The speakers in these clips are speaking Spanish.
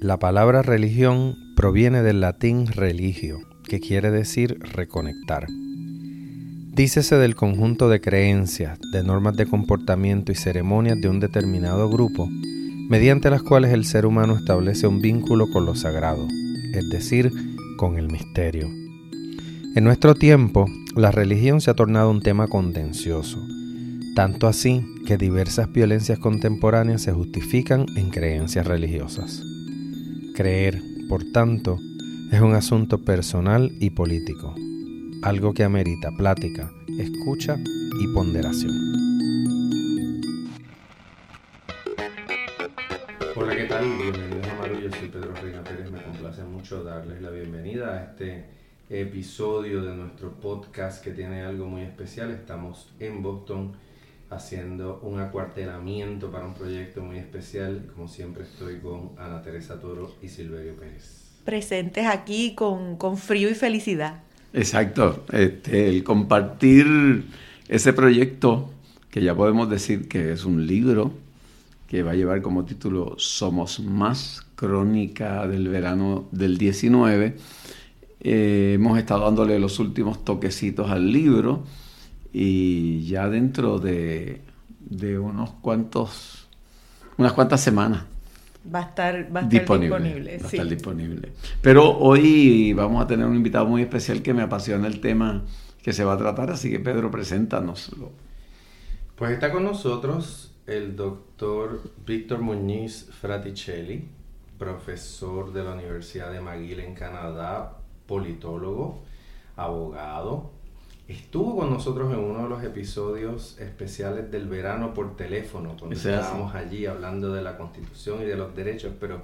La palabra religión proviene del latín religio, que quiere decir reconectar. Dícese del conjunto de creencias, de normas de comportamiento y ceremonias de un determinado grupo, mediante las cuales el ser humano establece un vínculo con lo sagrado, es decir, con el misterio. En nuestro tiempo, la religión se ha tornado un tema contencioso, tanto así que diversas violencias contemporáneas se justifican en creencias religiosas. Creer, por tanto, es un asunto personal y político, algo que amerita plática, escucha y ponderación. Hola, ¿qué tal? Bienvenidos a Maru, yo soy Pedro Reina Pérez, me complace mucho darles la bienvenida a este episodio de nuestro podcast que tiene algo muy especial. Estamos en Boston haciendo un acuartelamiento para un proyecto muy especial. Como siempre estoy con Ana Teresa Toro y Silverio Pérez. Presentes aquí con, con frío y felicidad. Exacto, este, el compartir ese proyecto, que ya podemos decir que es un libro, que va a llevar como título Somos Más, Crónica del Verano del 19. Eh, hemos estado dándole los últimos toquecitos al libro y ya dentro de, de unos cuantos, unas cuantas semanas Va a estar, va a disponible. disponible va a estar disponible. Pero hoy vamos a tener un invitado muy especial que me apasiona el tema que se va a tratar, así que Pedro, preséntanoslo. Pues está con nosotros el doctor Víctor Muñiz Fraticelli, profesor de la Universidad de McGill en Canadá, politólogo, abogado, estuvo con nosotros en uno de los episodios especiales del verano por teléfono, cuando estábamos allí hablando de la constitución y de los derechos, pero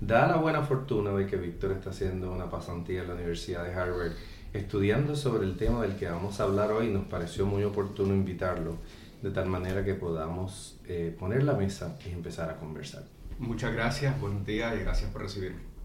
da la buena fortuna de que Víctor está haciendo una pasantía en la Universidad de Harvard estudiando sobre el tema del que vamos a hablar hoy. Nos pareció muy oportuno invitarlo, de tal manera que podamos eh, poner la mesa y empezar a conversar. Muchas gracias, buenos días y gracias por recibirme.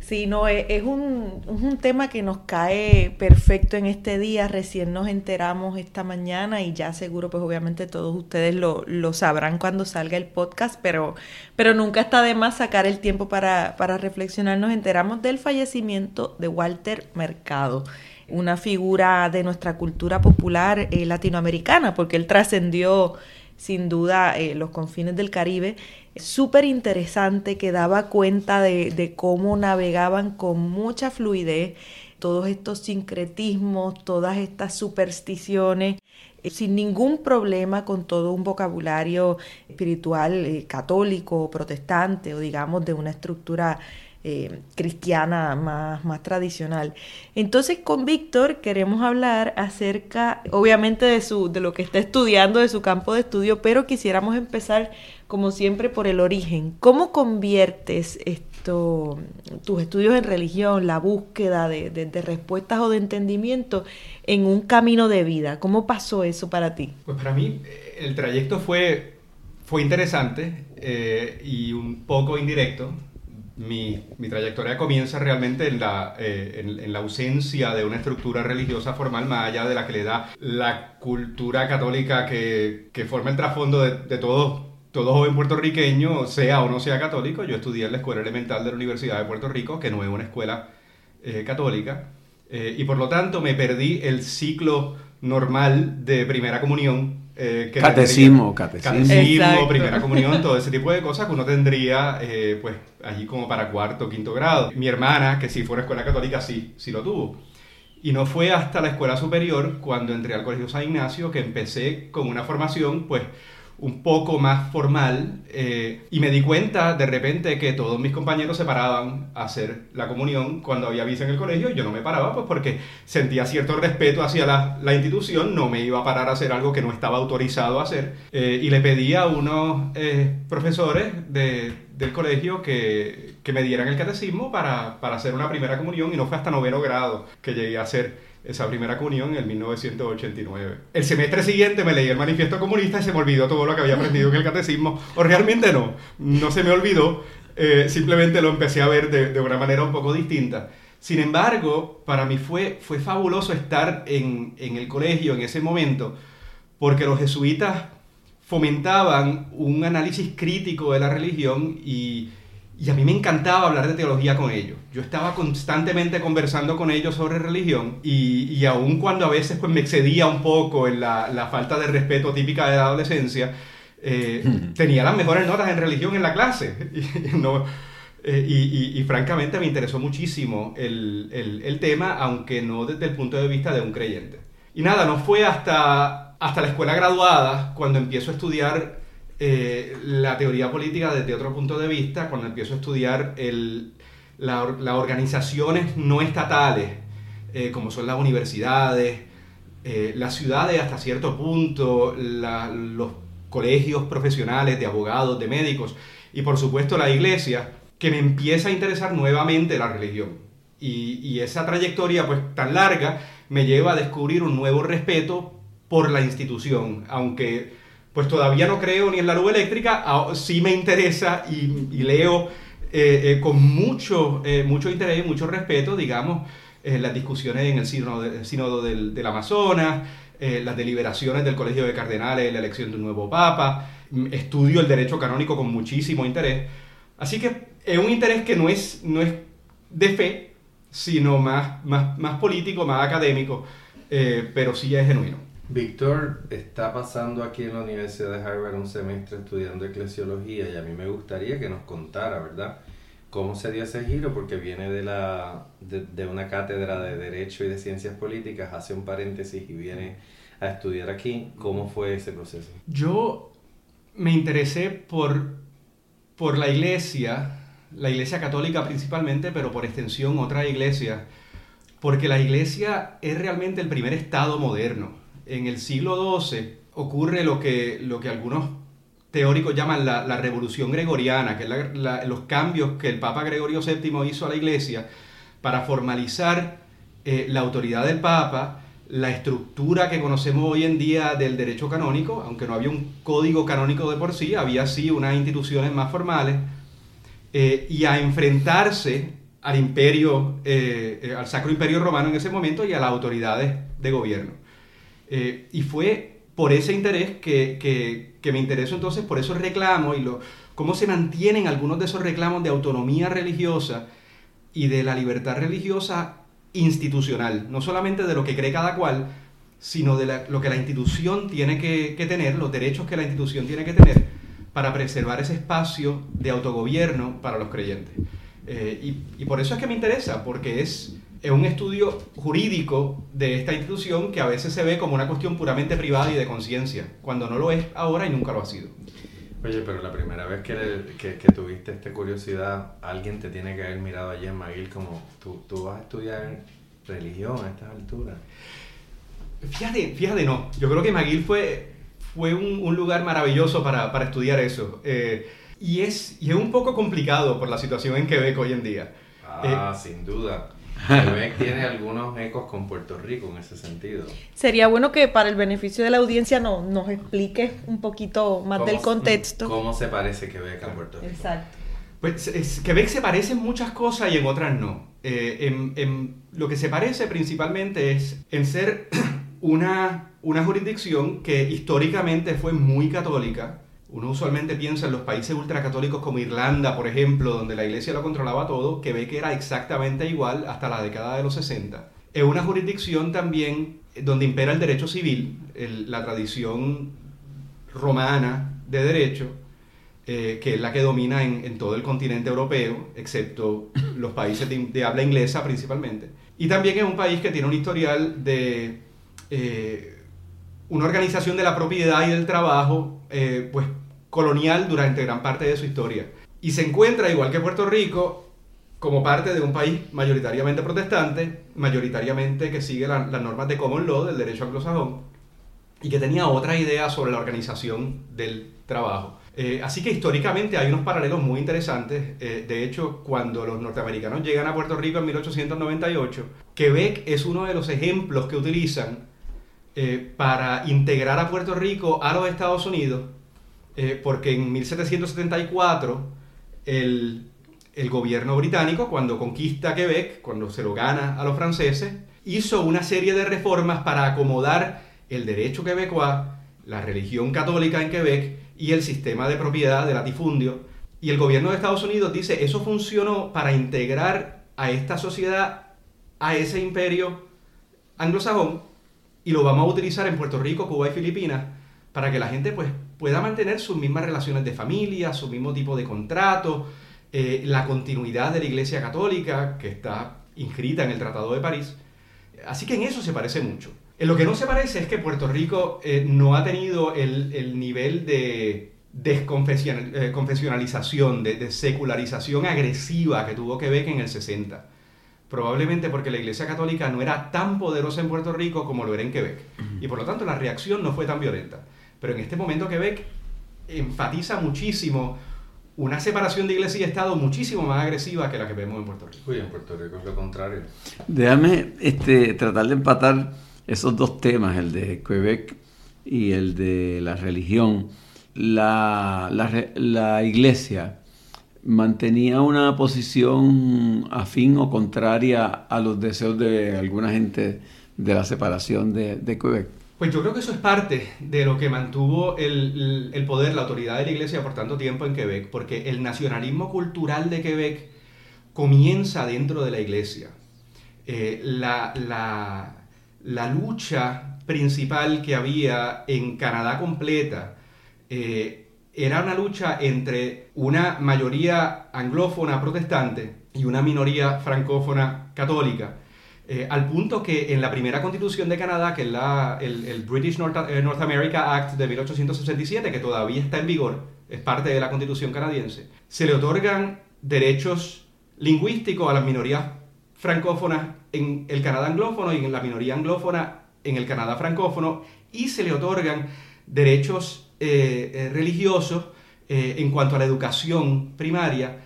Sí, no, e, es, un, un, tema que nos cae perfecto en este día. Recién nos enteramos esta mañana y ya seguro, pues obviamente todos ustedes lo, lo sabrán cuando salga el podcast, pero, pero nunca está de más sacar el tiempo para, para reflexionar. Nos enteramos del fallecimiento de Walter Mercado una figura de nuestra cultura popular eh, latinoamericana, porque él trascendió sin duda eh, los confines del Caribe. Súper interesante que daba cuenta de, cómo navegaban con mucha fluidez todos estos sincretismos, todas estas supersticiones, eh, sin ningún problema con todo un vocabulario espiritual eh, católico o protestante o digamos de una estructura eh, cristiana más, más tradicional. Entonces con Víctor queremos hablar acerca, obviamente, de, su, de lo que está estudiando, de su campo de estudio, pero quisiéramos empezar, como siempre, por el origen. ¿Cómo conviertes esto, tus estudios en religión, la búsqueda de, de, respuestas o de entendimiento en un camino de vida? ¿Cómo pasó eso para ti? Pues para mí el trayecto fue, fue interesante eh, y un poco indirecto mi, trayectoria comienza realmente en la, eh, en, la, ausencia de una estructura religiosa formal más allá de la que le da la cultura católica que, forma el trasfondo de, de todo, todo joven puertorriqueño, sea o no sea católico. Yo estudié en la Escuela Elemental de la Universidad de Puerto Rico, que no es una escuela eh, católica, eh, y por lo tanto me perdí el ciclo normal de primera comunión eh, catecismo, catecismo. primera comunión, todo ese tipo de cosas que uno tendría eh, pues allí como para cuarto, quinto grado. Mi hermana, que sí fue una escuela católica, sí, sí lo tuvo. Y no fue hasta la escuela superior, cuando entré al Colegio San Ignacio, que empecé con una formación pues un poco más formal eh, y me di cuenta de repente que todos mis compañeros se paraban a hacer la comunión cuando había visa en el colegio y yo no me paraba pues porque sentía cierto respeto hacia la, la institución, no me iba a parar a hacer algo que no estaba autorizado a hacer eh, y le pedí a unos eh, profesores de, del colegio que, que, me dieran el catecismo para, para hacer una primera comunión y no fue hasta noveno grado que llegué a hacer esa primera comunión en 1989. El semestre siguiente me leí el manifiesto comunista y se me olvidó todo lo que había aprendido en el catecismo, o realmente no, no se me olvidó, eh, simplemente lo empecé a ver de, de, una manera un poco distinta. Sin embargo, para mí fue, fue fabuloso estar en, en el colegio en ese momento, porque los jesuitas fomentaban un análisis crítico de la religión y y a mí me encantaba hablar de teología con ellos. Yo estaba constantemente conversando con ellos sobre religión y, y aun cuando a veces pues, me excedía un poco en la, la falta de respeto típica de la adolescencia, eh, tenía las mejores notas en religión en la clase. y, no, eh, y, y, francamente me interesó muchísimo el, el, el, tema, aunque no desde el punto de vista de un creyente. Y nada, no fue hasta, hasta la escuela graduada cuando empiezo a estudiar eh, la teoría política desde otro punto de vista cuando empiezo a estudiar las organizaciones no estatales, eh, como son las universidades, eh, las ciudades hasta cierto punto, los colegios profesionales de abogados, de médicos y por supuesto la iglesia, que me empieza a interesar nuevamente la religión. Y, y esa trayectoria pues tan larga me lleva a descubrir un nuevo respeto por la institución, aunque pues todavía no creo ni en la luz eléctrica, sí me interesa y, leo eh, eh, con mucho, eh, mucho interés y mucho respeto, digamos, las discusiones en el sínodo, sínodo del, del, Amazonas, las deliberaciones del Colegio de Cardenales, la elección de un nuevo Papa, estudio el derecho canónico con muchísimo interés. Así que es un interés que no es, no es de fe, sino más, más, más político, más académico, pero sí es genuino. Víctor está pasando aquí en la Universidad de Harvard un semestre estudiando eclesiología y a mí me gustaría que nos contara, ¿verdad? ¿Cómo se dio ese giro? Porque viene de, la, de, una cátedra de Derecho y de Ciencias Políticas, hace un paréntesis y viene a estudiar aquí. ¿Cómo fue ese proceso? Yo me interesé por, por la iglesia, la iglesia católica principalmente, pero por extensión otras iglesias, porque la iglesia es realmente el primer estado moderno en el siglo XII ocurre lo que, algunos teóricos llaman la, revolución gregoriana, que es los cambios que el Papa Gregorio VII hizo a la Iglesia para formalizar eh, la autoridad del Papa, la estructura que conocemos hoy en día del derecho canónico, aunque no había un código canónico de por sí, había sí unas instituciones más formales, eh, y a enfrentarse al imperio, eh, al Sacro Imperio Romano en ese momento y a las autoridades de gobierno. Eh, y fue por ese interés que, que, me interesó entonces por esos reclamos y lo, cómo se mantienen algunos de esos reclamos de autonomía religiosa y de la libertad religiosa institucional, no solamente de lo que cree cada cual, sino de lo que la institución tiene que, tener, los derechos que la institución tiene que tener para preservar ese espacio de autogobierno para los creyentes. Eh, y por eso es que me interesa, porque es es un estudio jurídico de esta institución que a veces se ve como una cuestión puramente privada y de conciencia, cuando no lo es ahora y nunca lo ha sido. Oye, pero la primera vez que, que, que, tuviste esta curiosidad, alguien te tiene que haber mirado allí en McGill como, ¿tú, tú vas a estudiar religión a estas alturas? Fíjate, fíjate, no. Yo creo que McGill fue, fue un, un lugar maravilloso para, para estudiar eso. Eh, y, es, y es un poco complicado por la situación en Quebec hoy en día. Ah, eh, sin duda. Quebec tiene algunos ecos con Puerto Rico en ese sentido. Sería bueno que para el beneficio de la audiencia no, nos explique un poquito más del contexto. ¿Cómo se parece Quebec a Puerto Rico? Exacto. Pues es, Quebec se parece en muchas cosas y en otras no. Eh, en, en, lo que se parece principalmente es en ser una, una jurisdicción que históricamente fue muy católica, uno usualmente piensa en los países ultracatólicos como Irlanda, por ejemplo, donde la iglesia lo controlaba todo, que ve que era exactamente igual hasta la década de los 60. Es una jurisdicción también donde impera el derecho civil, la tradición romana de derecho, eh, que es la que domina en, todo el continente europeo, excepto los países de, de, habla inglesa principalmente. Y también es un país que tiene un historial de eh, una organización de la propiedad y del trabajo, eh, pues colonial durante gran parte de su historia. Y se encuentra, igual que Puerto Rico, como parte de un país mayoritariamente protestante, mayoritariamente que sigue la, las normas de common law, del derecho anglosajón, y que tenía otra idea sobre la organización del trabajo. Eh, así que históricamente hay unos paralelos muy interesantes. Eh, de hecho, cuando los norteamericanos llegan a Puerto Rico en 1898, Quebec es uno de los ejemplos que utilizan eh, para integrar a Puerto Rico a los Estados Unidos eh, porque en 1774 el, el, gobierno británico, cuando conquista Quebec, cuando se lo gana a los franceses, hizo una serie de reformas para acomodar el derecho quebecois, la religión católica en Quebec y el sistema de propiedad de latifundio. Y el gobierno de Estados Unidos dice, eso funcionó para integrar a esta sociedad, a ese imperio anglosajón, y lo vamos a utilizar en Puerto Rico, Cuba y Filipinas, para que la gente pues, pueda mantener sus mismas relaciones de familia, su mismo tipo de contrato, eh, la continuidad de la Iglesia Católica, que está inscrita en el Tratado de París. Así que en eso se parece mucho. En lo que no se parece es que Puerto Rico eh, no ha tenido el, nivel de desconfesionalización, eh, de, secularización agresiva que tuvo Quebec en el 60. Probablemente porque la Iglesia Católica no era tan poderosa en Puerto Rico como lo era en Quebec. Y por lo tanto la reacción no fue tan violenta. Pero en este momento Quebec enfatiza muchísimo una separación de iglesia y Estado muchísimo más agresiva que la que vemos en Puerto Rico. Y en Puerto Rico es lo contrario. Déjame este, tratar de empatar esos dos temas, el de Quebec y el de la religión. La, la, iglesia mantenía una posición afín o contraria a los deseos de alguna gente de la separación de, de Quebec. Pues yo creo que eso es parte de lo que mantuvo el, el, poder, la autoridad de la Iglesia por tanto tiempo en Quebec, porque el nacionalismo cultural de Quebec comienza dentro de la Iglesia. Eh, la, la, la, lucha principal que había en Canadá completa eh, era una lucha entre una mayoría anglófona protestante y una minoría francófona católica eh, al punto que en la primera constitución de Canadá, que es la, el, British eh, North, America Act de 1867, que todavía está en vigor, es parte de la constitución canadiense, se le otorgan derechos lingüísticos a las minorías francófonas en el Canadá anglófono y en la minoría anglófona en el Canadá francófono, y se le otorgan derechos eh, religiosos en cuanto a la educación primaria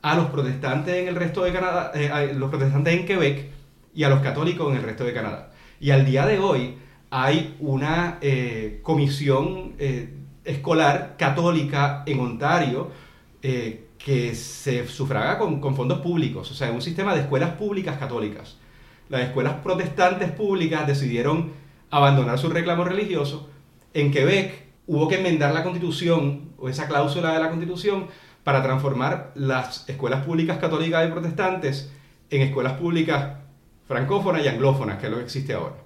a los protestantes en el resto de Canadá, a los protestantes en Quebec, y a los católicos en el resto de Canadá. Y al día de hoy hay una eh, comisión eh, escolar católica en Ontario eh, que se sufraga con, con, fondos públicos, o sea, un sistema de escuelas públicas católicas. Las escuelas protestantes públicas decidieron abandonar su reclamo religioso. En Quebec hubo que enmendar la constitución o esa cláusula de la constitución para transformar las escuelas públicas católicas y protestantes en escuelas públicas francófona y anglófona, que es lo que existe ahora.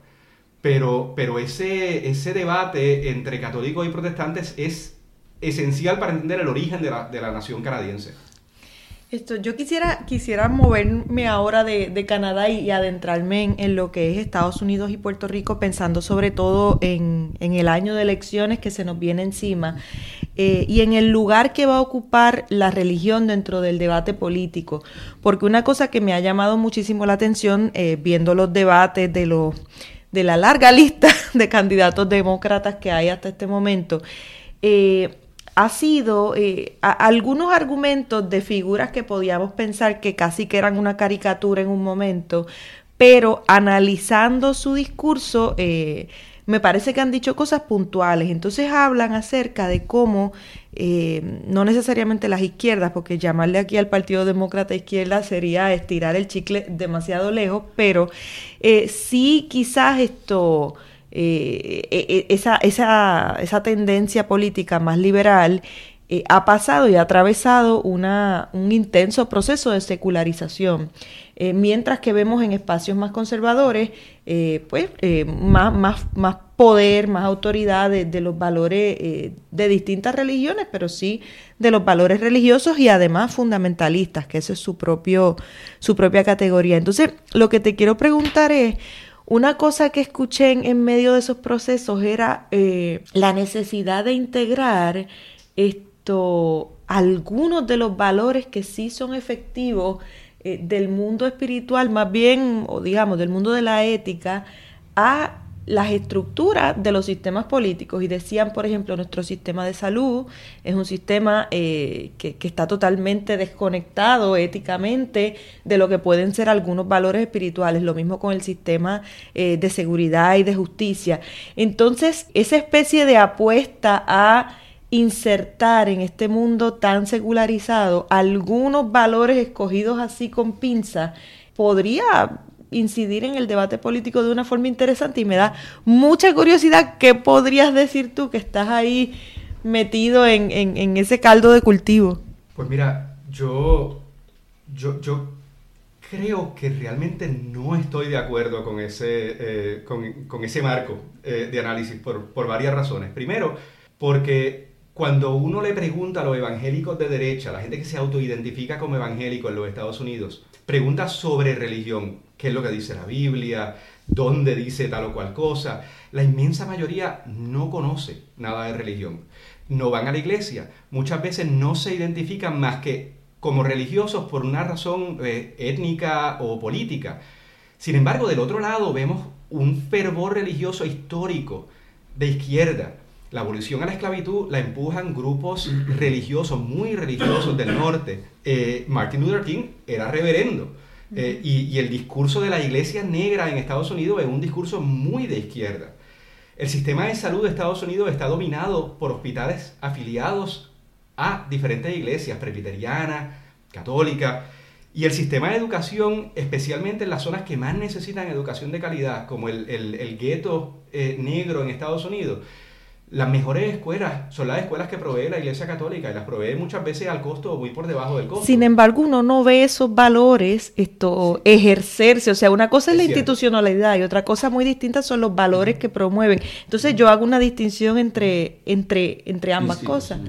Pero, pero ese, ese debate entre católicos y protestantes es esencial para entender el origen de la, de la nación canadiense. Esto, yo quisiera, quisiera moverme ahora de, de Canadá y, adentrarme en, lo que es Estados Unidos y Puerto Rico, pensando sobre todo en, en el año de elecciones que se nos viene encima eh, y en el lugar que va a ocupar la religión dentro del debate político. Porque una cosa que me ha llamado muchísimo la atención, eh, viendo los debates de, los, de la larga lista de candidatos demócratas que hay hasta este momento, eh, ha sido eh, algunos argumentos de figuras que podíamos pensar que casi que eran una caricatura en un momento, pero analizando su discurso, eh, me parece que han dicho cosas puntuales. Entonces hablan acerca de cómo, eh, no necesariamente las izquierdas, porque llamarle aquí al Partido Demócrata izquierda sería estirar el chicle demasiado lejos, pero sí quizás esto eh, e, e, esa, esa, esa, tendencia política más liberal eh, ha pasado y ha atravesado una, un intenso proceso de secularización. Eh, mientras que vemos en espacios más conservadores, pues, más, más, más poder, más autoridad de, los valores de distintas religiones, pero sí de los valores religiosos y además fundamentalistas, que esa es su, propio, su propia categoría. Entonces, lo que te quiero preguntar es, una cosa que escuché en, medio de esos procesos era eh, la necesidad de integrar esto, algunos de los valores que sí son efectivos eh, del mundo espiritual, más bien, o digamos, del mundo de la ética, a las estructuras de los sistemas políticos y decían, por ejemplo, nuestro sistema de salud es un sistema eh, que, está totalmente desconectado éticamente de lo que pueden ser algunos valores espirituales, lo mismo con el sistema eh, de seguridad y de justicia. Entonces, esa especie de apuesta a insertar en este mundo tan secularizado algunos valores escogidos así con pinza podría incidir en el debate político de una forma interesante y me da mucha curiosidad qué podrías decir tú que estás ahí metido en, ese caldo de cultivo. Pues mira, yo, yo, yo creo que realmente no estoy de acuerdo con ese, eh, con, ese marco eh, de análisis por, por varias razones. Primero, porque cuando uno le pregunta a los evangélicos de derecha, la gente que se autoidentifica como evangélico en los Estados Unidos, pregunta sobre religión, qué es lo que dice la Biblia, dónde dice tal o cual cosa, la inmensa mayoría no conoce nada de religión. No van a la iglesia. Muchas veces no se identifican más que como religiosos por una razón eh, étnica o política. Sin embargo, del otro lado vemos un fervor religioso histórico de izquierda. La abolición a la esclavitud la empujan grupos religiosos, muy religiosos del norte. Eh, Martin Luther King era reverendo. Eh, y, y, el discurso de la iglesia negra en Estados Unidos es un discurso muy de izquierda. El sistema de salud de Estados Unidos está dominado por hospitales afiliados a diferentes iglesias, presbiterianas, católicas, y el sistema de educación, especialmente en las zonas que más necesitan educación de calidad, como el, el, gueto eh, negro en Estados Unidos, las mejores escuelas son las escuelas que provee la Iglesia Católica y las provee muchas veces al costo muy por debajo del costo. Sin embargo, uno no ve esos valores esto ejercerse, o sea, una cosa es, la institucionalidad y otra cosa muy distinta son los valores que promueven. Entonces, yo hago una distinción entre entre entre ambas cosas.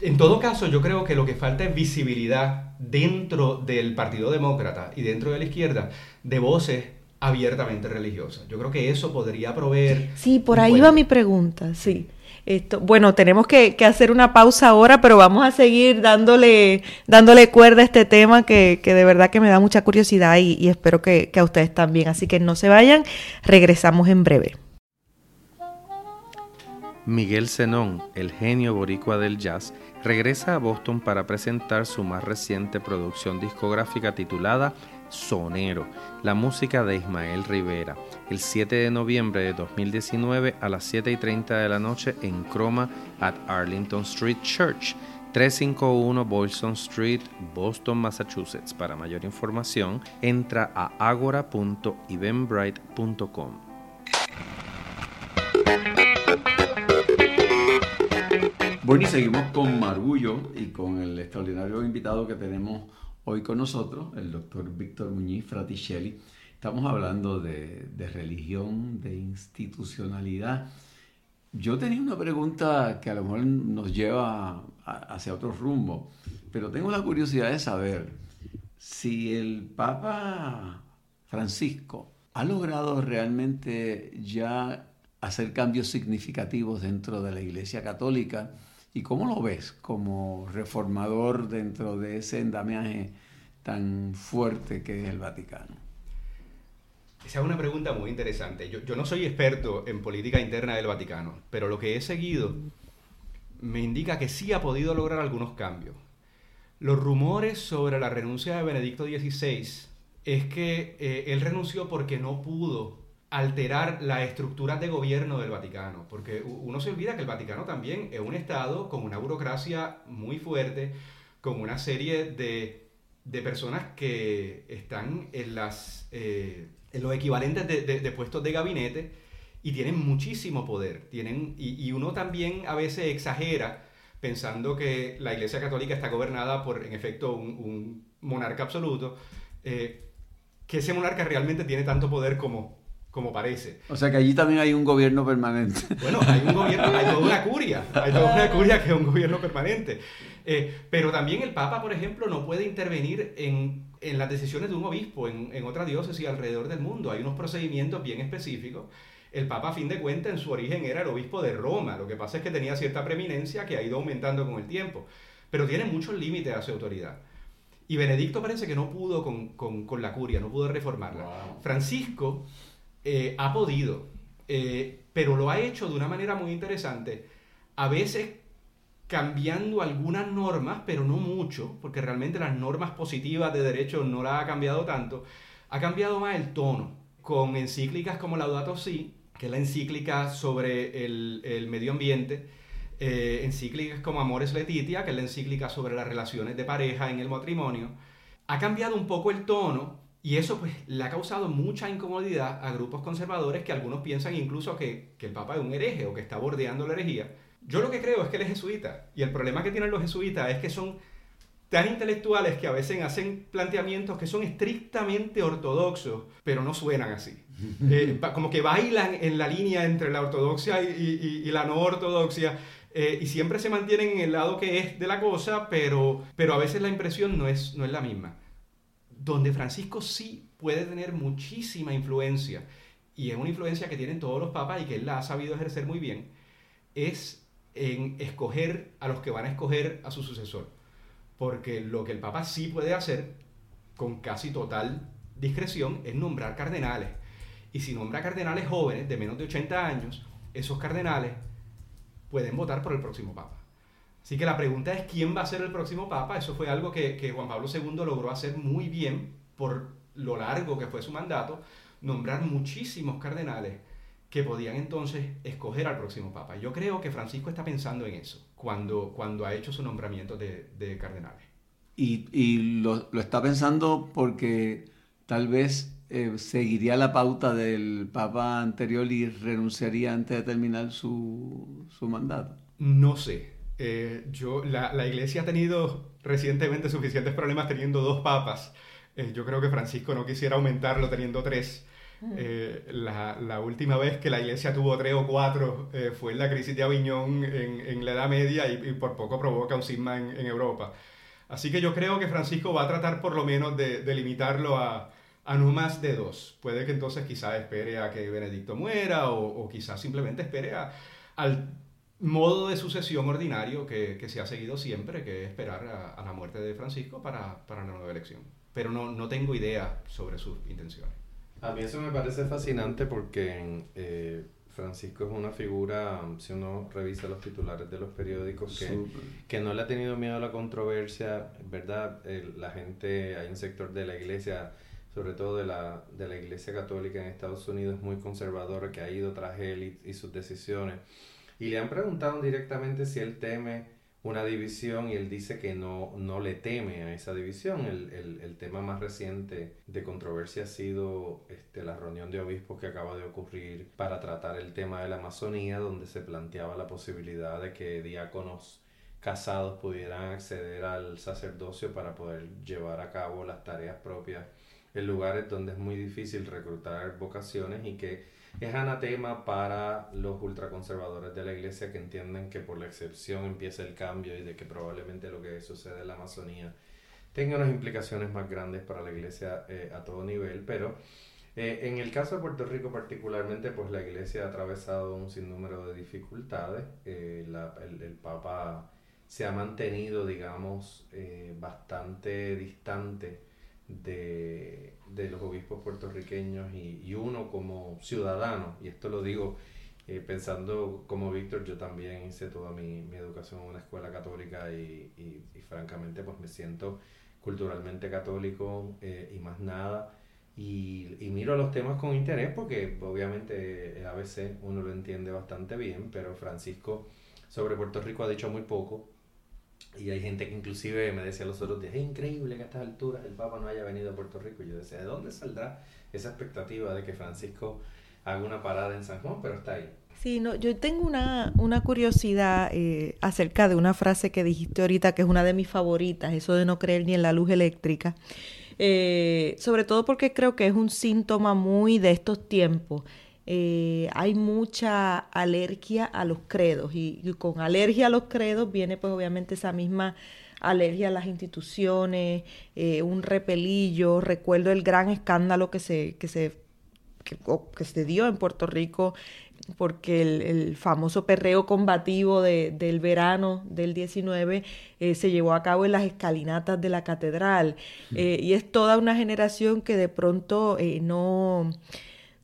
En todo caso, yo creo que lo que falta es visibilidad dentro del Partido Demócrata y dentro de la izquierda de voces abiertamente religiosas. Yo creo que eso podría proveer... Sí, por ahí va mi pregunta, sí. Esto, bueno, tenemos que, hacer una pausa ahora, pero vamos a seguir dándole, dándole cuerda a este tema que, de verdad que me da mucha curiosidad y, y espero que, que a ustedes también. Así que no se vayan, regresamos en breve. Miguel Zenón, el genio boricua del jazz, regresa a Boston para presentar su más reciente producción discográfica titulada Sonero, la música de Ismael Rivera, el 7 de noviembre de 2019 a las 7 y 30 de la noche en Croma at Arlington Street Church, 351 Boylston Street, Boston, Massachusetts. Para mayor información, entra a agora.eventbrite.com. Bueno, y seguimos con Margullo y con el extraordinario invitado que tenemos hoy con nosotros, el doctor Víctor Muñiz Fraticelli. Estamos hablando de, religión, de institucionalidad. Yo tenía una pregunta que a lo mejor nos lleva hacia otro rumbo, pero tengo la curiosidad de saber si el Papa Francisco ha logrado realmente ya hacer cambios significativos dentro de la Iglesia Católica ¿Y cómo lo ves como reformador dentro de ese endamiaje tan fuerte que es el Vaticano? Esa es una pregunta muy interesante. Yo, no soy experto en política interna del Vaticano, pero lo que he seguido me indica que sí ha podido lograr algunos cambios. Los rumores sobre la renuncia de Benedicto XVI es que eh, él renunció porque no pudo alterar la estructura de gobierno del Vaticano, porque uno se olvida que el Vaticano también es un Estado con una burocracia muy fuerte, con una serie de, personas que están en, las, eh, en los equivalentes de, puestos de gabinete y tienen muchísimo poder. Tienen, y, uno también a veces exagera pensando que la Iglesia Católica está gobernada por, en efecto, un, monarca absoluto, eh, que ese monarca realmente tiene tanto poder como como parece. O sea que allí también hay un gobierno permanente. Bueno, hay un gobierno, hay toda una curia, hay toda una curia que es un gobierno permanente. Eh, pero también el Papa, por ejemplo, no puede intervenir en, en las decisiones de un obispo en, en, otra diócesis alrededor del mundo. Hay unos procedimientos bien específicos. El Papa, a fin de cuentas, en su origen era el obispo de Roma. Lo que pasa es que tenía cierta preeminencia que ha ido aumentando con el tiempo. Pero tiene muchos límites a su autoridad. Y Benedicto parece que no pudo con, con, con la curia, no pudo reformarla. Francisco eh, ha podido, eh, pero lo ha hecho de una manera muy interesante, a veces cambiando algunas normas, pero no mucho, porque realmente las normas positivas de derecho no las ha cambiado tanto, ha cambiado más el tono, con encíclicas como Laudato Si, que es la encíclica sobre el, medio ambiente, eh, encíclicas como Amores Letitia, que es la encíclica sobre las relaciones de pareja en el matrimonio, ha cambiado un poco el tono y eso pues le ha causado mucha incomodidad a grupos conservadores que algunos piensan incluso que, el Papa es un hereje o que está bordeando la herejía. Yo lo que creo es que él es jesuita. Y el problema que tienen los jesuitas es que son tan intelectuales que a veces hacen planteamientos que son estrictamente ortodoxos, pero no suenan así. Eh, como que bailan en la línea entre la ortodoxia y, la no ortodoxia. Eh, y siempre se mantienen en el lado que es de la cosa, pero, pero a veces la impresión no es, no es la misma. Donde Francisco sí puede tener muchísima influencia, y es una influencia que tienen todos los papas y que él la ha sabido ejercer muy bien, es en escoger a los que van a escoger a su sucesor. Porque lo que el Papa sí puede hacer, con casi total discreción, es nombrar cardenales. Y si nombra cardenales jóvenes de menos de 80 años, esos cardenales pueden votar por el próximo Papa. Así que la pregunta es quién va a ser el próximo Papa. Eso fue algo que, que Juan Pablo II logró hacer muy bien por lo largo que fue su mandato, nombrar muchísimos cardenales que podían entonces escoger al próximo papa. Yo creo que Francisco está pensando en eso cuando, cuando ha hecho su nombramiento de, cardenales. Y, lo, está pensando porque tal vez eh, seguiría la pauta del papa anterior y renunciaría antes de terminar su, mandato. No sé. Eh, yo, la, iglesia ha tenido recientemente suficientes problemas teniendo dos papas. Eh, yo creo que Francisco no quisiera aumentarlo teniendo tres. Eh, la, última vez que la iglesia tuvo tres o cuatro eh, fue en la crisis de Aviñón en, la Edad Media y, por poco provoca un cisma en, Europa. Así que yo creo que Francisco va a tratar por lo menos de, limitarlo a, no más de dos. Puede que entonces quizás espere a que Benedicto muera o, quizás simplemente espere al modo de sucesión ordinario que, se ha seguido siempre, que es esperar a, la muerte de Francisco para, para la nueva elección. Pero no, no tengo idea sobre sus intenciones. A mí eso me parece fascinante porque eh, Francisco es una figura, si uno revisa los titulares de los periódicos, que, que no le ha tenido miedo a la controversia, ¿verdad? la gente, hay un sector de la iglesia, sobre todo de la, de la iglesia católica en Estados Unidos, muy conservadora, que ha ido tras él y sus decisiones. Y le han preguntado directamente si él teme una división y él dice que no, no le teme a esa división. El, el, el, tema más reciente de controversia ha sido este, la reunión de obispos que acaba de ocurrir para tratar el tema de la Amazonía, donde se planteaba la posibilidad de que diáconos casados pudieran acceder al sacerdocio para poder llevar a cabo las tareas propias en lugares donde es muy difícil reclutar vocaciones y que es anatema para los ultraconservadores de la iglesia que entienden que por la excepción empieza el cambio y de que probablemente lo que sucede en la Amazonía tenga unas implicaciones más grandes para la iglesia eh, a todo nivel, pero eh, en el caso de Puerto Rico particularmente, pues la iglesia ha atravesado un sinnúmero de dificultades, eh, el, el, Papa se ha mantenido, digamos, bastante distante de, los obispos puertorriqueños y, uno como ciudadano, y esto lo digo eh, pensando como Víctor, yo también hice toda mi, educación en una escuela católica y, francamente pues me siento culturalmente católico eh, y más nada. Y, y, miro los temas con interés porque obviamente el ABC uno lo entiende bastante bien, pero Francisco sobre Puerto Rico ha dicho muy poco y hay gente que inclusive me decía los otros días, es increíble que a estas alturas el Papa no haya venido a Puerto Rico. Y yo decía, ¿de dónde saldrá esa expectativa de que Francisco haga una parada en San Juan? Pero está ahí. Sí, no, yo tengo una, una curiosidad eh, acerca de una frase que dijiste ahorita, que es una de mis favoritas, eso de no creer ni en la luz eléctrica. Eh, sobre todo porque creo que es un síntoma muy de estos tiempos. Eh, hay mucha alergia a los credos y, con alergia a los credos viene pues obviamente esa misma alergia a las instituciones, eh, un repelillo. Recuerdo el gran escándalo que se, que se, que, se dio en Puerto Rico porque el, famoso perreo combativo del verano del 19 eh, se llevó a cabo en las escalinatas de la catedral. Mm. y es toda una generación que de pronto no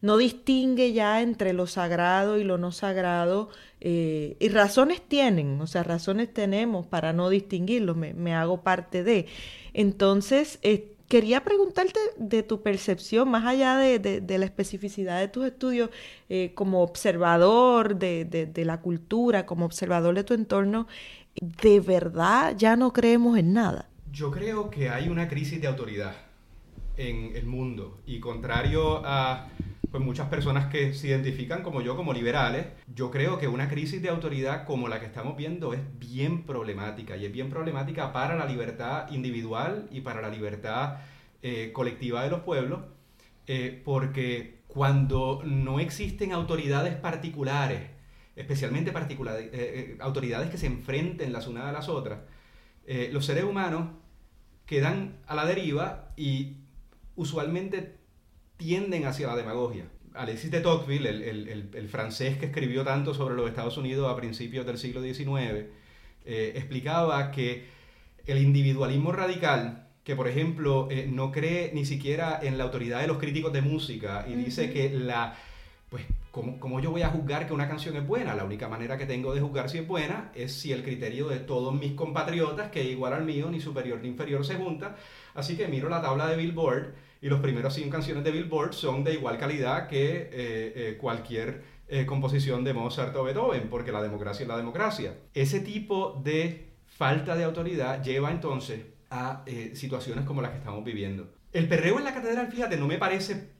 no distingue ya entre lo sagrado y lo no sagrado, eh, y razones tienen, o sea, razones tenemos para no distinguirlo, me, hago parte de. Entonces, eh, quería preguntarte de tu percepción, más allá de, la especificidad de tus estudios, eh, como observador de, la cultura, como observador de tu entorno, ¿de verdad ya no creemos en nada? Yo creo que hay una crisis de autoridad en el mundo y contrario a pues muchas personas que se identifican como yo, como liberales, yo creo que una crisis de autoridad como la que estamos viendo es bien problemática y es bien problemática para la libertad individual y para la libertad eh, colectiva de los pueblos, eh, porque cuando no existen autoridades particulares, especialmente eh, autoridades que se enfrenten las unas a las otras, los seres humanos quedan a la deriva y usualmente tienden hacia la demagogia. Alexis de Tocqueville, el, francés que escribió tanto sobre los Estados Unidos a principios del siglo XIX, eh, explicaba que el individualismo radical, que por ejemplo eh, no cree ni siquiera en la autoridad de los críticos de música y dice que la pues ¿cómo, yo voy a juzgar que una canción es buena? La única manera que tengo de juzgar si es buena es si el criterio de todos mis compatriotas, que es igual al mío, ni superior ni inferior, se junta. Así que miro la tabla de Billboard y los primeros 100 canciones de Billboard son de igual calidad que eh, eh, cualquier eh, composición de Mozart o Beethoven, porque la democracia es la democracia. Ese tipo de falta de autoridad lleva entonces a situaciones como las que estamos viviendo. El perreo en la catedral, fíjate, no me parece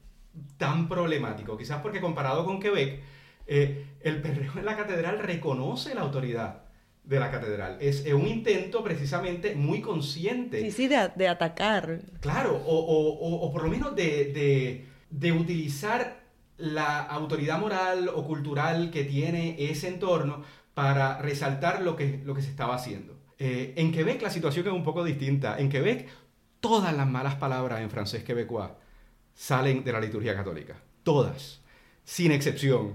tan problemático. Quizás porque comparado con Quebec, eh, el perreo en la catedral reconoce la autoridad de la catedral. Es, un intento precisamente muy consciente. Sí, sí, de, atacar. Claro, o, por lo menos de, utilizar la autoridad moral o cultural que tiene ese entorno para resaltar lo que, lo que se estaba haciendo. Eh, en Quebec la situación es un poco distinta. En Quebec todas las malas palabras en francés quebecois salen de la liturgia católica. Todas, sin excepción.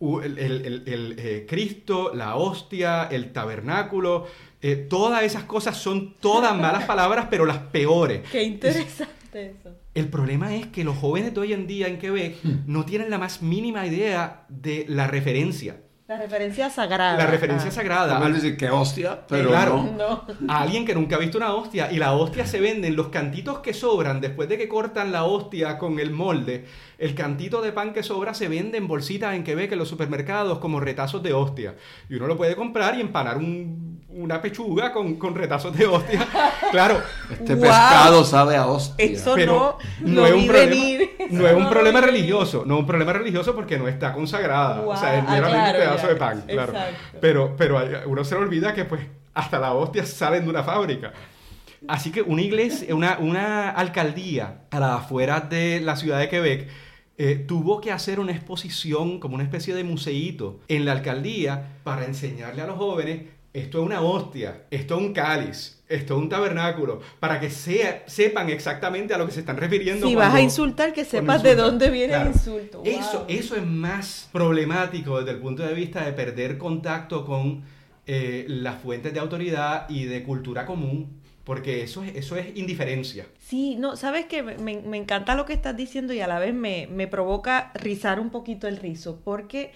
El, eh, Cristo, la hostia, el tabernáculo, eh, todas esas cosas son todas malas palabras, pero las peores. Qué interesante eso. El problema es que los jóvenes de hoy en día en Quebec hmm. no tienen la más mínima idea de la referencia. La referencia sagrada. La referencia ah. sagrada. No decir que hostia, pero claro, no. A alguien que nunca ha visto una hostia. Y la hostia se vende en los cantitos que sobran después de que cortan la hostia con el molde. El cantito de pan que sobra se vende en bolsitas en Quebec en los supermercados como retazos de hostia. Y uno lo puede comprar y empanar un una pechuga con, con retazos de hostia. Claro. Este pescado sabe a hostia. Eso no, no, es un problema, no es un problema religioso. No es un problema religioso porque no está consagrada. O sea, es ah, meramente un pedazo de pan. Claro. Pero, pero uno se le olvida que pues hasta las hostias salen de una fábrica. Así que una iglesia, una, una alcaldía a las afueras de la ciudad de Quebec eh, tuvo que hacer una exposición como una especie de museíto en la alcaldía para enseñarle a los jóvenes esto es una hostia, esto es un cáliz, esto es un tabernáculo, para que sepan exactamente a lo que se están refiriendo. Si vas a insultar, que sepas de dónde viene el insulto. Eso, eso es más problemático desde el punto de vista de perder contacto con eh, las fuentes de autoridad y de cultura común. Porque eso es, eso es indiferencia. Sí, no, sabes que me, encanta lo que estás diciendo y a la vez me, me provoca rizar un poquito el rizo. Porque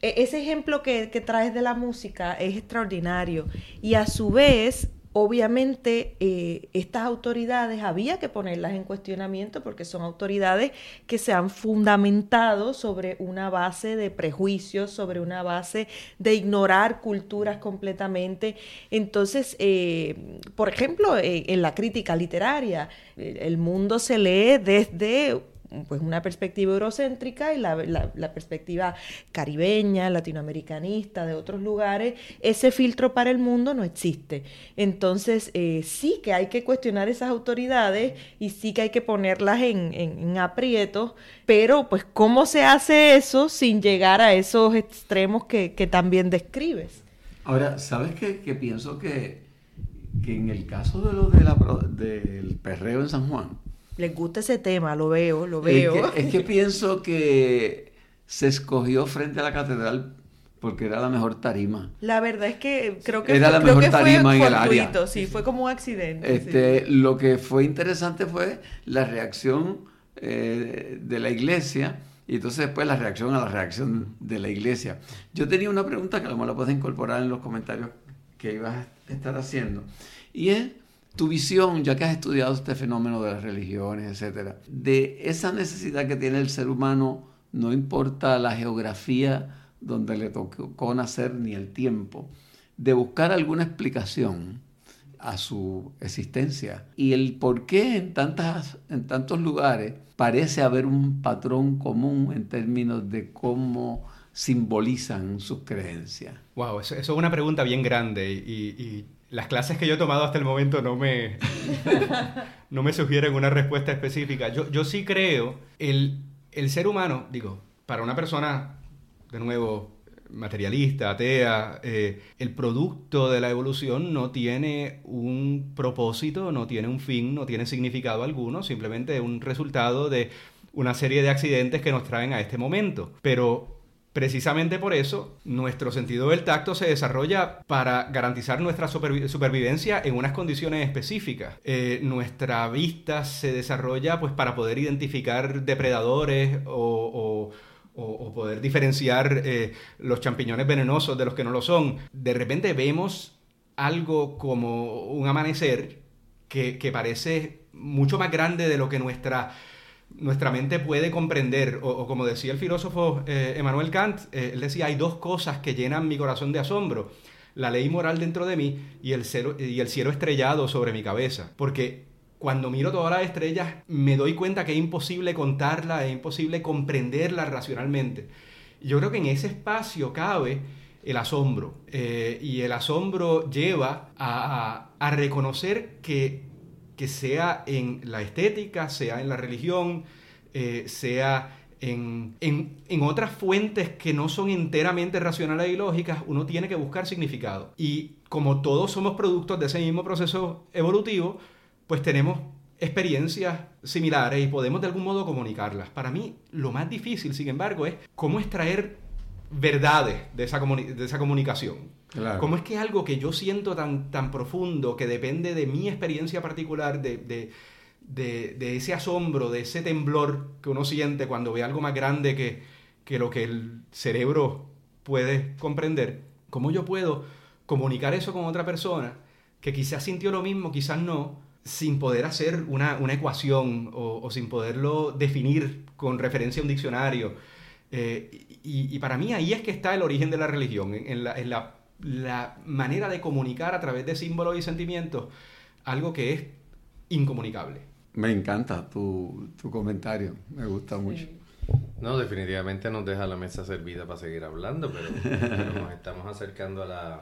ese ejemplo que, traes de la música es extraordinario y a su vez obviamente eh, estas autoridades había que ponerlas en cuestionamiento porque son autoridades que se han fundamentado sobre una base de prejuicios, sobre una base de ignorar culturas completamente. Entonces, eh, por ejemplo, eh, en la crítica literaria, el mundo se lee desde pues una perspectiva eurocéntrica y la, la, perspectiva caribeña, latinoamericanista, de otros lugares, ese filtro para el mundo no existe. Entonces, eh, sí que hay que cuestionar esas autoridades y sí que hay que ponerlas en, en, aprietos, pero pues ¿cómo se hace eso sin llegar a esos extremos que, que también describes? Ahora, ¿sabes qué? Que pienso que, que en el caso de lo de la, del perreo en San Juan, les gusta ese tema, lo veo, lo veo. Es que, pienso que se escogió frente a la catedral porque era la mejor tarima. La verdad es que creo que era la mejor tarima en el área. Sí, fue como un accidente. Este, Lo que fue interesante fue la reacción eh, de la iglesia y entonces después la reacción a la reacción de la iglesia. Yo tenía una pregunta que a lo mejor la puedes incorporar en los comentarios que ibas a estar haciendo. Y es tu visión, ya que has estudiado este fenómeno de las religiones, etcétera, de esa necesidad que tiene el ser humano, no importa la geografía donde le tocó nacer ni el tiempo, de buscar alguna explicación a su existencia. Y el por qué en, tantas, en tantos lugares parece haber un patrón común en términos de cómo simbolizan sus creencias. Wow, eso, es una pregunta bien grande y, las clases que yo he tomado hasta el momento no me, no me sugieren una respuesta específica. Yo, yo sí creo el, el ser humano, digo, para una persona, de nuevo, materialista, atea, eh, el producto de la evolución no tiene un propósito, no tiene un fin, no tiene significado alguno, simplemente es un resultado de una serie de accidentes que nos traen a este momento. Pero Precisamente por eso, nuestro sentido del tacto se desarrolla para garantizar nuestra supervivencia en unas condiciones específicas. Eh, nuestra vista se desarrolla pues, para poder identificar depredadores o poder diferenciar eh, los champiñones venenosos de los que no lo son. De repente vemos algo como un amanecer que, parece mucho más grande de lo que nuestra, nuestra mente puede comprender. O, como decía el filósofo eh, Emmanuel Kant, eh, él decía, hay dos cosas que llenan mi corazón de asombro. La ley moral dentro de mí y el, y el cielo estrellado sobre mi cabeza. Porque cuando miro todas las estrellas me doy cuenta que es imposible contarla, es imposible comprenderla racionalmente. Yo creo que en ese espacio cabe el asombro eh, y el asombro lleva a, reconocer que, que, sea en la estética, sea en la religión, eh, sea en, en, otras fuentes que no son enteramente racionales y lógicas, uno tiene que buscar significado. Y como todos somos productos de ese mismo proceso evolutivo, pues tenemos experiencias similares y podemos de algún modo comunicarlas. Para mí, lo más difícil, sin embargo, es cómo extraer verdades de esa, de esa comunicación. ¿Cómo es que algo que yo siento tan, tan profundo, que depende de mi experiencia particular, de, de, de, ese asombro, de ese temblor que uno siente cuando ve algo más grande que, que lo que el cerebro puede comprender, cómo yo puedo comunicar eso con otra persona que quizás sintió lo mismo, quizás no, sin poder hacer una, ecuación o, sin poderlo definir con referencia a un diccionario. Eh, y, para mí ahí es que está el origen de la religión, en, la, manera de comunicar a través de símbolos y sentimientos algo que es incomunicable. Me encanta tu, comentario, me gusta mucho. No, definitivamente nos deja la mesa servida para seguir hablando, pero nos estamos acercando a la,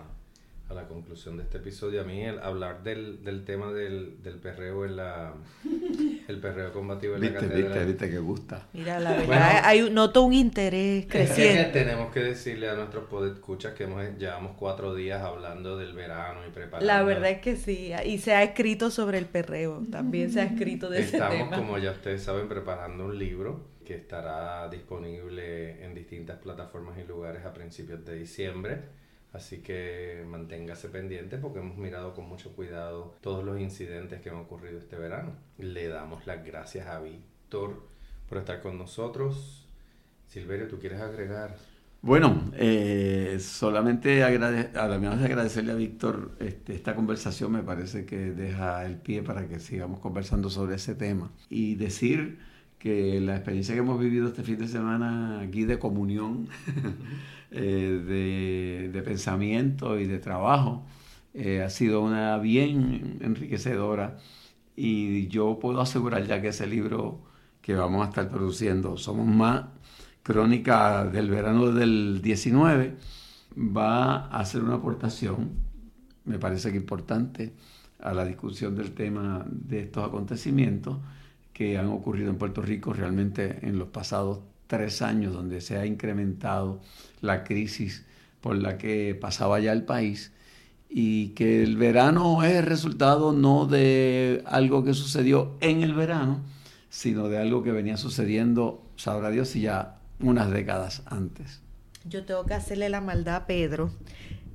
a la conclusión de este episodio. A mí el hablar del, del tema del, del, perreo en la el perreo combativo en la catedral. Viste, viste que gusta. Mira, la verdad, hay, noto un interés creciente. tenemos que decirle a nuestros podescuchas que hemos, llevamos cuatro días hablando del verano y preparando. La verdad es que sí, y se ha escrito sobre el perreo, también se ha escrito de Estamos, ese tema. como ya ustedes saben, preparando un libro que estará disponible en distintas plataformas y lugares a principios de diciembre Así que manténgase pendiente porque hemos mirado con mucho cuidado todos los incidentes que han ocurrido este verano. Le damos las gracias a Víctor por estar con nosotros. Silverio, ¿tú quieres agregar? Bueno, eh, solamente además de agradecerle a Víctor este, esta conversación, me parece que deja el pie para que sigamos conversando sobre ese tema. Y decir que la experiencia que hemos vivido este fin de semana aquí de comunión, eh, de, pensamiento y de trabajo, eh, ha sido una bien enriquecedora. Y yo puedo asegurar ya que ese libro que vamos a estar produciendo, Somos Más, Crónica del verano del 19, va a hacer una aportación, me parece que importante, a la discusión del tema de estos acontecimientos que han ocurrido en Puerto Rico realmente en los pasados tres años, donde se ha incrementado la crisis por la que pasaba ya el país y que el verano es resultado no de algo que sucedió en el verano, sino de algo que venía sucediendo, sabrá Dios, si ya unas décadas antes. Yo tengo que hacerle la maldad a Pedro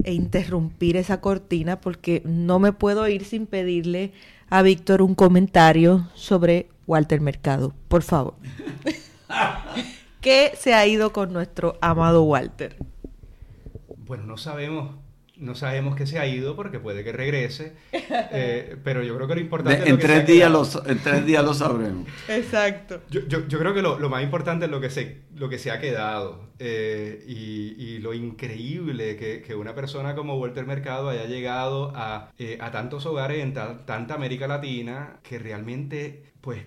e interrumpir esa cortina porque no me puedo ir sin pedirle a Víctor un comentario sobre Walter Mercado, por favor. ¿Qué se ha ido con nuestro amado Walter? Bueno, no sabemos no sabemos que se ha ido porque puede que regrese, eh, pero yo creo que lo importante... es en, tres días en tres días lo sabremos. Exacto. Yo, yo, yo, creo que lo, lo, más importante es lo que se, lo que se ha quedado eh, y, y, lo increíble que, que, una persona como Walter Mercado haya llegado a, eh, a tantos hogares en ta, tanta América Latina que realmente pues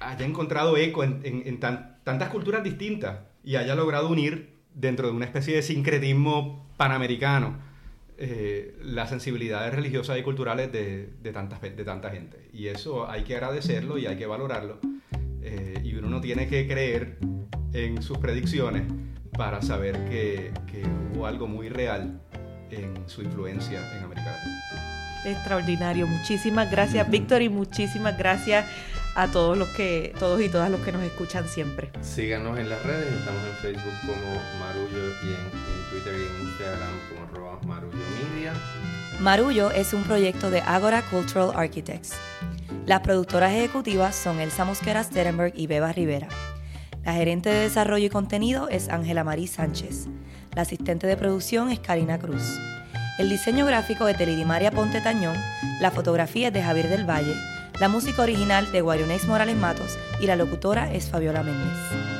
haya encontrado eco en, en, en tan, tantas culturas distintas y haya logrado unir dentro de una especie de sincretismo panamericano eh, las sensibilidades religiosas y culturales de, de, tanta, de tanta gente. Y eso hay que agradecerlo y hay que valorarlo. Eh, y uno no tiene que creer en sus predicciones para saber que, que hubo algo muy real en su influencia en América Latina. Extraordinario. Muchísimas gracias, Víctor, y muchísimas gracias a todos los que, todos y todas los que nos escuchan siempre. Síganos en las redes, estamos en Facebook como Marullo y en, en Twitter y en Instagram como arroba Marullo Media. Marullo es un proyecto de Agora Cultural Architects. Las productoras ejecutivas son Elsa Mosquera Sterenberg y Beba Rivera. La gerente de desarrollo y contenido es Ángela Marí Sánchez. La asistente de producción es Karina Cruz. El diseño gráfico es de Lidimaria Ponte Tañón, la fotografía es de Javier del Valle, la música original de Guarionex Morales Matos y la locutora es Fabiola Méndez.